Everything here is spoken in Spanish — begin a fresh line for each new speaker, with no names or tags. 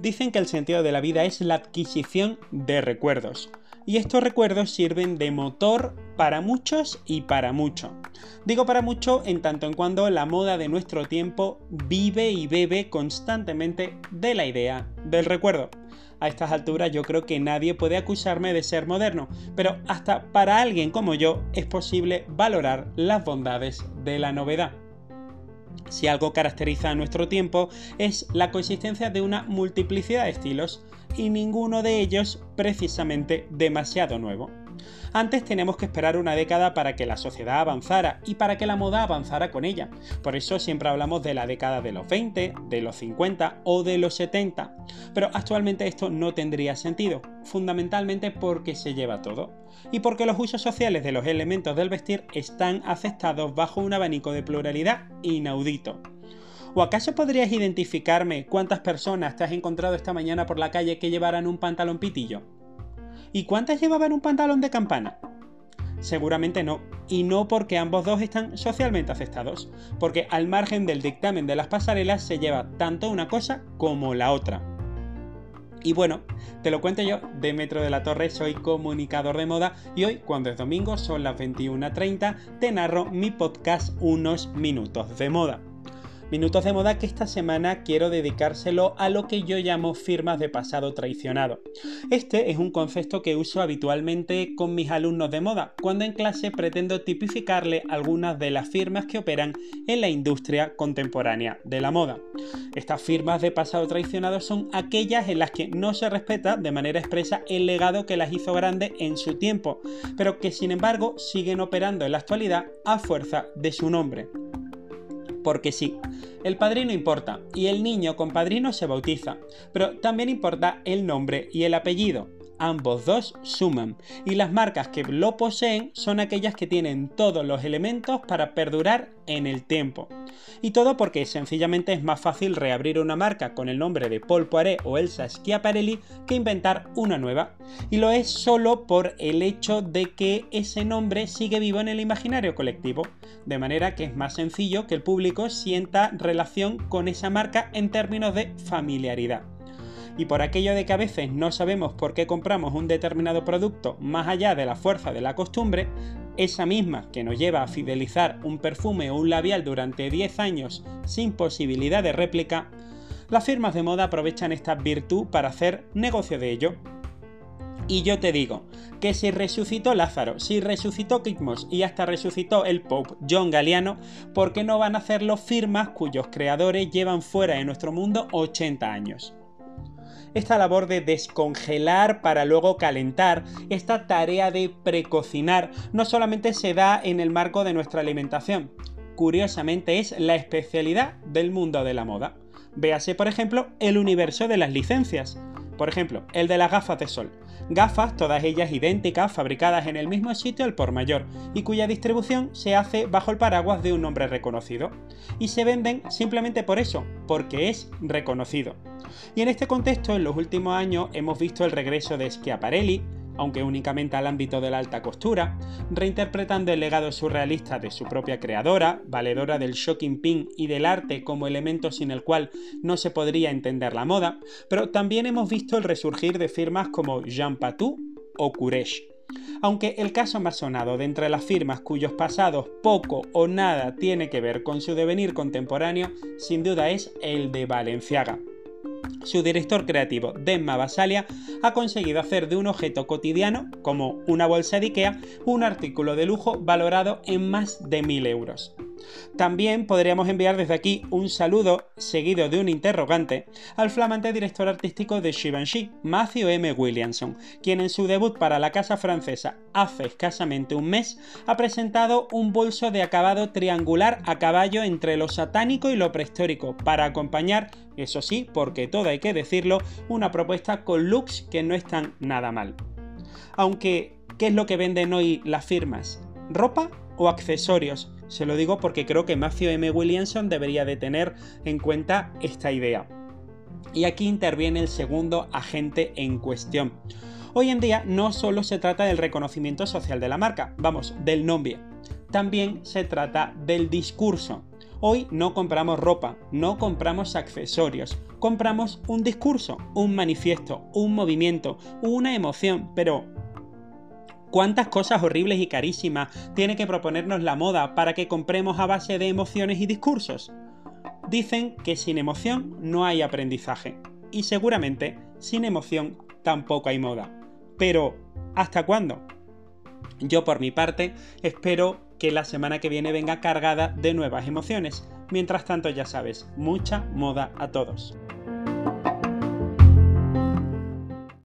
Dicen que el sentido de la vida es la adquisición de recuerdos. Y estos recuerdos sirven de motor para muchos y para mucho. Digo para mucho en tanto en cuando la moda de nuestro tiempo vive y bebe constantemente de la idea del recuerdo. A estas alturas yo creo que nadie puede acusarme de ser moderno, pero hasta para alguien como yo es posible valorar las bondades de la novedad. Si algo caracteriza a nuestro tiempo es la consistencia de una multiplicidad de estilos y ninguno de ellos precisamente demasiado nuevo. Antes teníamos que esperar una década para que la sociedad avanzara y para que la moda avanzara con ella. Por eso siempre hablamos de la década de los 20, de los 50 o de los 70. Pero actualmente esto no tendría sentido, fundamentalmente porque se lleva todo. Y porque los usos sociales de los elementos del vestir están aceptados bajo un abanico de pluralidad inaudito. ¿O acaso podrías identificarme cuántas personas te has encontrado esta mañana por la calle que llevaran un pantalón pitillo? ¿Y cuántas llevaban un pantalón de campana? Seguramente no, y no porque ambos dos están socialmente aceptados, porque al margen del dictamen de las pasarelas se lleva tanto una cosa como la otra. Y bueno, te lo cuento yo, Demetro de la Torre, soy comunicador de moda y hoy, cuando es domingo, son las 21.30, te narro mi podcast Unos Minutos de Moda. Minutos de moda que esta semana quiero dedicárselo a lo que yo llamo firmas de pasado traicionado. Este es un concepto que uso habitualmente con mis alumnos de moda, cuando en clase pretendo tipificarle algunas de las firmas que operan en la industria contemporánea de la moda. Estas firmas de pasado traicionado son aquellas en las que no se respeta de manera expresa el legado que las hizo grande en su tiempo, pero que sin embargo siguen operando en la actualidad a fuerza de su nombre porque sí. El padrino importa y el niño con padrino se bautiza, pero también importa el nombre y el apellido ambos dos suman, y las marcas que lo poseen son aquellas que tienen todos los elementos para perdurar en el tiempo. Y todo porque sencillamente es más fácil reabrir una marca con el nombre de Paul Poiret o Elsa Schiaparelli que inventar una nueva. Y lo es solo por el hecho de que ese nombre sigue vivo en el imaginario colectivo, de manera que es más sencillo que el público sienta relación con esa marca en términos de familiaridad y por aquello de que a veces no sabemos por qué compramos un determinado producto más allá de la fuerza de la costumbre, esa misma que nos lleva a fidelizar un perfume o un labial durante 10 años sin posibilidad de réplica, las firmas de moda aprovechan esta virtud para hacer negocio de ello. Y yo te digo que si resucitó Lázaro, si resucitó Kitmos y hasta resucitó el Pope John Galliano, ¿por qué no van a hacerlo firmas cuyos creadores llevan fuera de nuestro mundo 80 años? Esta labor de descongelar para luego calentar, esta tarea de precocinar, no solamente se da en el marco de nuestra alimentación, curiosamente es la especialidad del mundo de la moda. Véase, por ejemplo, el universo de las licencias. Por ejemplo, el de las gafas de sol. Gafas, todas ellas idénticas, fabricadas en el mismo sitio al por mayor, y cuya distribución se hace bajo el paraguas de un nombre reconocido. Y se venden simplemente por eso, porque es reconocido. Y en este contexto, en los últimos años hemos visto el regreso de Schiaparelli, aunque únicamente al ámbito de la alta costura, reinterpretando el legado surrealista de su propia creadora, valedora del shocking pin y del arte como elemento sin el cual no se podría entender la moda, pero también hemos visto el resurgir de firmas como Jean Patou o Courage. Aunque el caso más sonado de entre las firmas cuyos pasados poco o nada tiene que ver con su devenir contemporáneo, sin duda es el de Valenciaga. Su director creativo, Demma Basalia, ha conseguido hacer de un objeto cotidiano, como una bolsa de Ikea, un artículo de lujo valorado en más de 1000 euros. También podríamos enviar desde aquí un saludo, seguido de un interrogante, al flamante director artístico de Givenchy, Matthew M. Williamson, quien en su debut para la casa francesa hace escasamente un mes ha presentado un bolso de acabado triangular a caballo entre lo satánico y lo prehistórico, para acompañar, eso sí, porque todo hay que decirlo, una propuesta con looks que no están nada mal. Aunque, ¿qué es lo que venden hoy las firmas? ¿Ropa o accesorios? Se lo digo porque creo que Matthew M. Williamson debería de tener en cuenta esta idea. Y aquí interviene el segundo agente en cuestión. Hoy en día no solo se trata del reconocimiento social de la marca, vamos, del nombre. También se trata del discurso. Hoy no compramos ropa, no compramos accesorios, compramos un discurso, un manifiesto, un movimiento, una emoción, pero ¿Cuántas cosas horribles y carísimas tiene que proponernos la moda para que compremos a base de emociones y discursos? Dicen que sin emoción no hay aprendizaje. Y seguramente sin emoción tampoco hay moda. Pero, ¿hasta cuándo? Yo por mi parte espero que la semana que viene venga cargada de nuevas emociones. Mientras tanto ya sabes, mucha moda a todos.